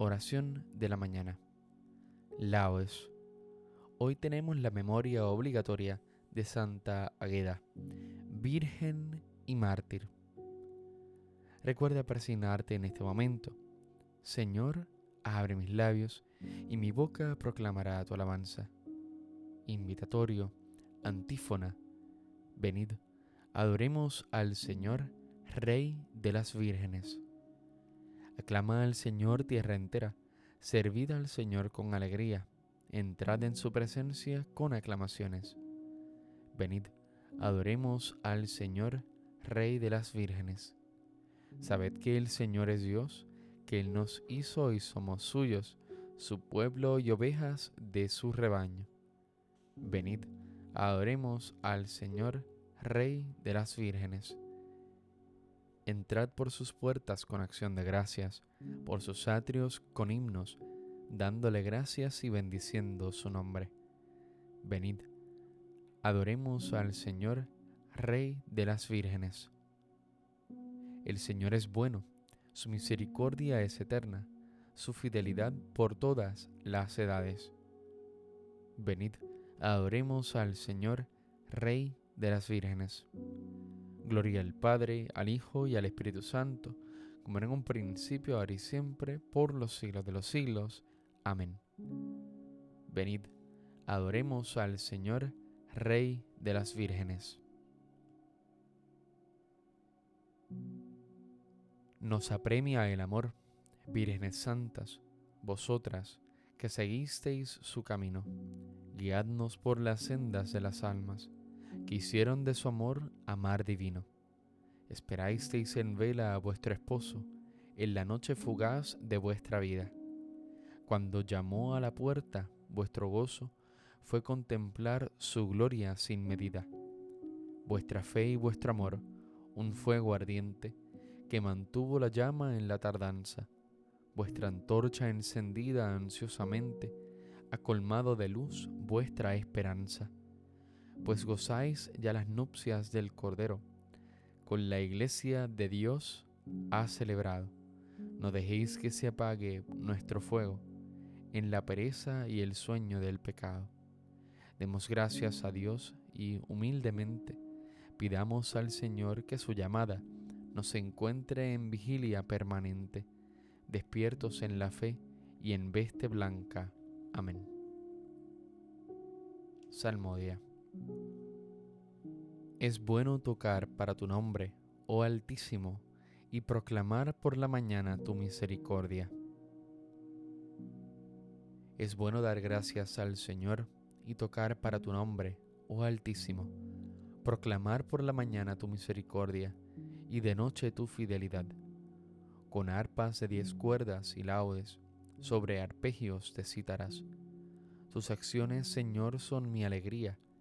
Oración de la mañana. Laudes. Hoy tenemos la memoria obligatoria de Santa Agueda, Virgen y Mártir. Recuerda persignarte en este momento. Señor, abre mis labios y mi boca proclamará tu alabanza. Invitatorio, antífona. Venid, adoremos al Señor, Rey de las vírgenes. Aclama al Señor tierra entera, servid al Señor con alegría, entrad en su presencia con aclamaciones. Venid, adoremos al Señor, Rey de las vírgenes. Sabed que el Señor es Dios, que Él nos hizo y somos suyos, su pueblo y ovejas de su rebaño. Venid, adoremos al Señor, Rey de las vírgenes. Entrad por sus puertas con acción de gracias, por sus atrios con himnos, dándole gracias y bendiciendo su nombre. Venid, adoremos al Señor, Rey de las vírgenes. El Señor es bueno, su misericordia es eterna, su fidelidad por todas las edades. Venid, adoremos al Señor, Rey de las vírgenes. Gloria al Padre, al Hijo y al Espíritu Santo, como en un principio, ahora y siempre, por los siglos de los siglos. Amén. Venid, adoremos al Señor, Rey de las vírgenes. Nos apremia el amor, vírgenes santas, vosotras que seguisteis su camino, guiadnos por las sendas de las almas que hicieron de su amor amar divino. Esperasteis en vela a vuestro esposo en la noche fugaz de vuestra vida. Cuando llamó a la puerta, vuestro gozo fue contemplar su gloria sin medida. Vuestra fe y vuestro amor, un fuego ardiente que mantuvo la llama en la tardanza. Vuestra antorcha encendida ansiosamente ha colmado de luz vuestra esperanza pues gozáis ya las nupcias del Cordero, con la iglesia de Dios ha celebrado. No dejéis que se apague nuestro fuego en la pereza y el sueño del pecado. Demos gracias a Dios y humildemente pidamos al Señor que su llamada nos encuentre en vigilia permanente, despiertos en la fe y en veste blanca. Amén. Salmodia. Es bueno tocar para tu nombre, oh Altísimo, y proclamar por la mañana tu misericordia. Es bueno dar gracias al Señor y tocar para tu nombre, oh Altísimo, proclamar por la mañana tu misericordia y de noche tu fidelidad, con arpas de diez cuerdas y laudes, sobre arpegios te citarás. Tus acciones, Señor, son mi alegría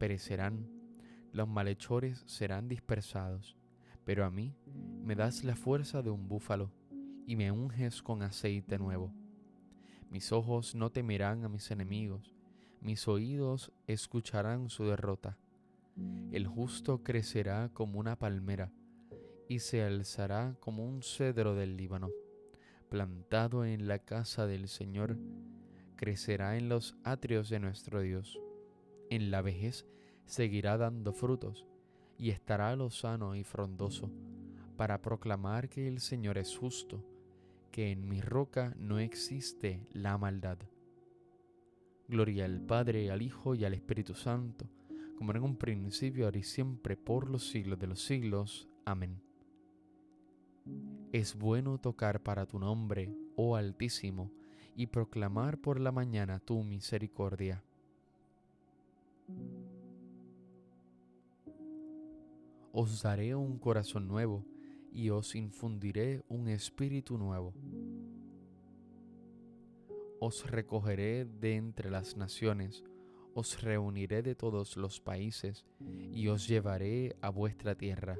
perecerán los malhechores serán dispersados, pero a mí me das la fuerza de un búfalo y me unges con aceite nuevo. Mis ojos no temerán a mis enemigos, mis oídos escucharán su derrota. El justo crecerá como una palmera y se alzará como un cedro del Líbano, plantado en la casa del Señor, crecerá en los atrios de nuestro Dios. En la vejez seguirá dando frutos y estará lozano y frondoso para proclamar que el Señor es justo, que en mi roca no existe la maldad. Gloria al Padre, al Hijo y al Espíritu Santo, como en un principio, ahora y siempre, por los siglos de los siglos. Amén. Es bueno tocar para tu nombre, oh Altísimo, y proclamar por la mañana tu misericordia. Os daré un corazón nuevo y os infundiré un espíritu nuevo. os recogeré de entre las naciones, os reuniré de todos los países, y os llevaré a vuestra tierra.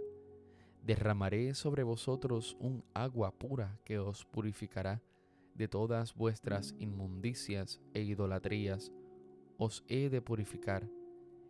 Derramaré sobre vosotros un agua pura que os purificará de todas vuestras inmundicias e idolatrías. Os he de purificar,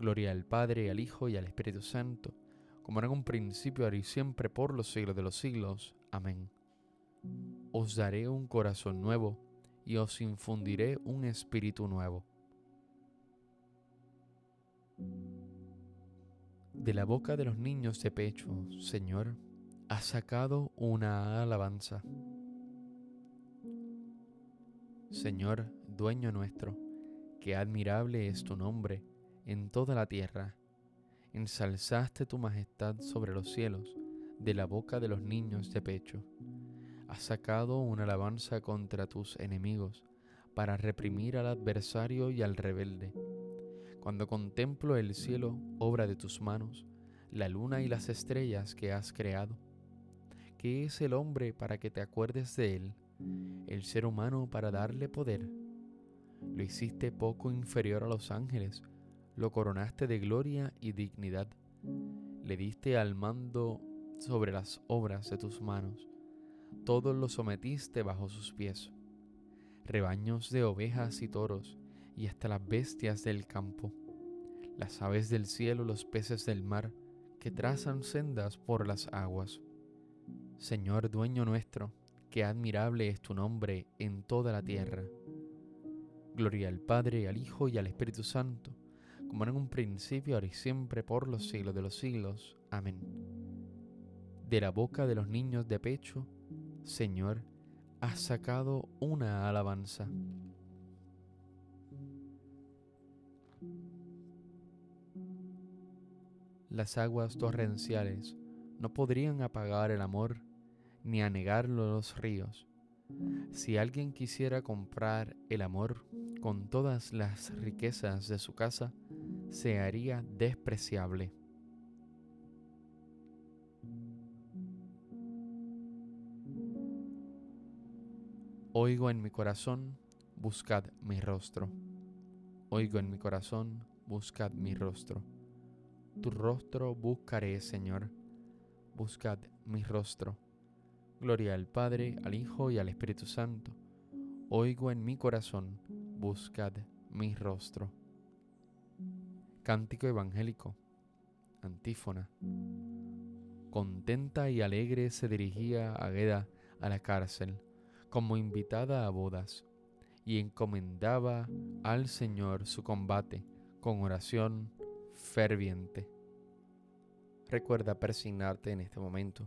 Gloria al Padre, al Hijo y al Espíritu Santo, como era en un principio, ahora y siempre, por los siglos de los siglos. Amén os daré un corazón nuevo y os infundiré un espíritu nuevo. De la boca de los niños de pecho, Señor, has sacado una alabanza. Señor, dueño nuestro, qué admirable es tu nombre en toda la tierra. Ensalzaste tu majestad sobre los cielos, de la boca de los niños de pecho has sacado una alabanza contra tus enemigos para reprimir al adversario y al rebelde. Cuando contemplo el cielo, obra de tus manos, la luna y las estrellas que has creado. ¿Qué es el hombre para que te acuerdes de él? El ser humano para darle poder. Lo hiciste poco inferior a los ángeles, lo coronaste de gloria y dignidad. Le diste al mando sobre las obras de tus manos todos los sometiste bajo sus pies, rebaños de ovejas y toros, y hasta las bestias del campo, las aves del cielo, los peces del mar, que trazan sendas por las aguas. Señor dueño nuestro, qué admirable es tu nombre en toda la tierra. Gloria al Padre, al Hijo y al Espíritu Santo, como en un principio, ahora y siempre, por los siglos de los siglos. Amén. De la boca de los niños de pecho, Señor, has sacado una alabanza. Las aguas torrenciales no podrían apagar el amor ni anegarlo los ríos. Si alguien quisiera comprar el amor con todas las riquezas de su casa, se haría despreciable. Oigo en mi corazón, buscad mi rostro. Oigo en mi corazón, buscad mi rostro. Tu rostro buscaré, Señor. Buscad mi rostro. Gloria al Padre, al Hijo y al Espíritu Santo. Oigo en mi corazón, buscad mi rostro. Cántico evangélico. Antífona. Contenta y alegre se dirigía Agueda a la cárcel como invitada a bodas y encomendaba al Señor su combate con oración ferviente. Recuerda persignarte en este momento.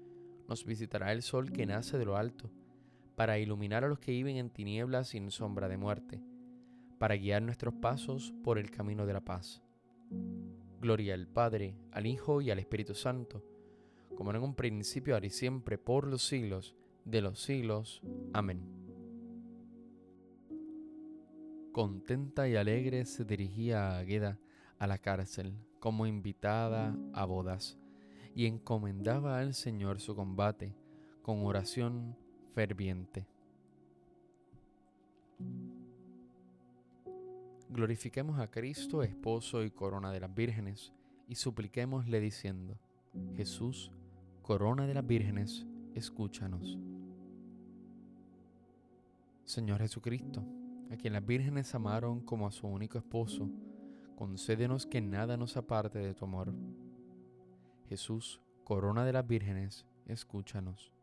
nos visitará el sol que nace de lo alto, para iluminar a los que viven en tinieblas sin sombra de muerte, para guiar nuestros pasos por el camino de la paz. Gloria al Padre, al Hijo y al Espíritu Santo, como en un principio, ahora y siempre, por los siglos de los siglos. Amén. contenta y alegre se dirigía a Agueda a la cárcel como invitada a bodas y encomendaba al Señor su combate con oración ferviente. Glorifiquemos a Cristo, esposo y corona de las vírgenes, y supliquémosle diciendo, Jesús, corona de las vírgenes, escúchanos. Señor Jesucristo, a quien las vírgenes amaron como a su único esposo, concédenos que nada nos aparte de tu amor. Jesús, corona de las vírgenes, escúchanos.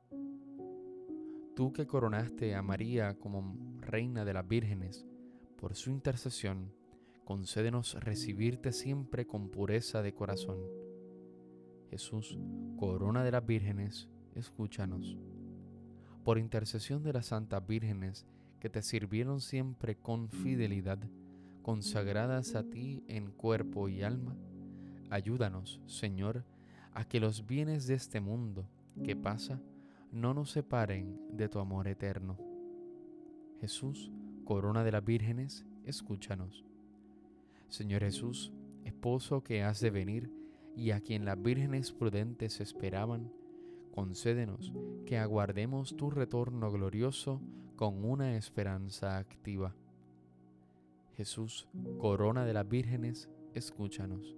Tú que coronaste a María como reina de las vírgenes, por su intercesión, concédenos recibirte siempre con pureza de corazón. Jesús, corona de las vírgenes, escúchanos. Por intercesión de las santas vírgenes que te sirvieron siempre con fidelidad, consagradas a ti en cuerpo y alma, ayúdanos, Señor, a que los bienes de este mundo que pasa no nos separen de tu amor eterno. Jesús, corona de las vírgenes, escúchanos. Señor Jesús, esposo que has de venir y a quien las vírgenes prudentes esperaban, concédenos que aguardemos tu retorno glorioso con una esperanza activa. Jesús, corona de las vírgenes, escúchanos.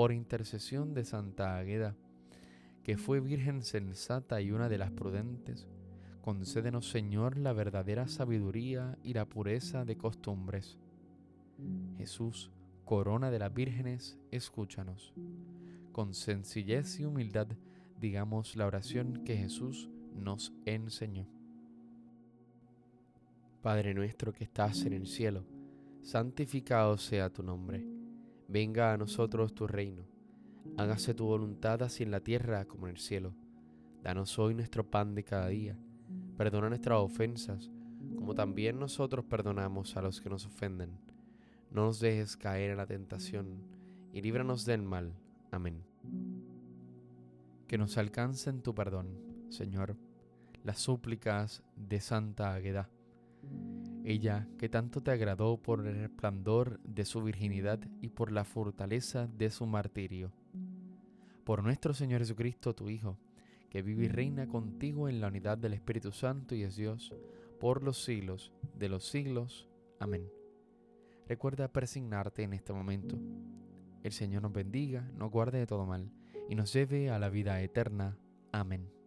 Por intercesión de Santa Agueda, que fue virgen sensata y una de las prudentes, Concédenos, Señor, la verdadera sabiduría y la pureza de costumbres. Jesús, corona de las vírgenes, escúchanos. Con sencillez y humildad digamos la oración que Jesús nos enseñó. Padre nuestro que estás en el cielo, santificado sea tu nombre. Venga a nosotros tu reino. Hágase tu voluntad así en la tierra como en el cielo. Danos hoy nuestro pan de cada día Perdona nuestras ofensas, como también nosotros perdonamos a los que nos ofenden. No nos dejes caer en la tentación, y líbranos del mal. Amén. Que nos alcancen tu perdón, Señor, las súplicas de Santa Agueda. Ella que tanto te agradó por el resplandor de su virginidad y por la fortaleza de su martirio. Por nuestro Señor Jesucristo, tu Hijo, que vive y reina contigo en la unidad del Espíritu Santo y es Dios, por los siglos de los siglos. Amén. Recuerda persignarte en este momento. El Señor nos bendiga, nos guarde de todo mal y nos lleve a la vida eterna. Amén.